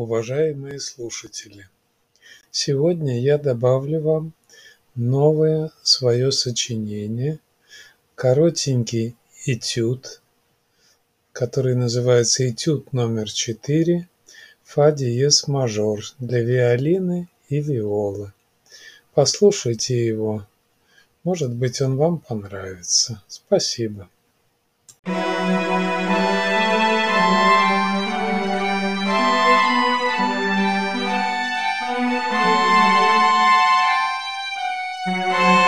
уважаемые слушатели! Сегодня я добавлю вам новое свое сочинение, коротенький этюд, который называется «Этюд номер четыре. Фа диез мажор для виолины и виолы». Послушайте его, может быть, он вам понравится. Спасибо. Thank you. Música